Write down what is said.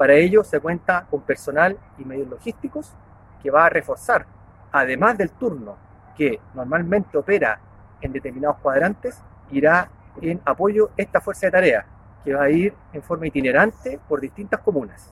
Para ello se cuenta con personal y medios logísticos que va a reforzar, además del turno que normalmente opera en determinados cuadrantes, irá en apoyo esta fuerza de tarea, que va a ir en forma itinerante por distintas comunas.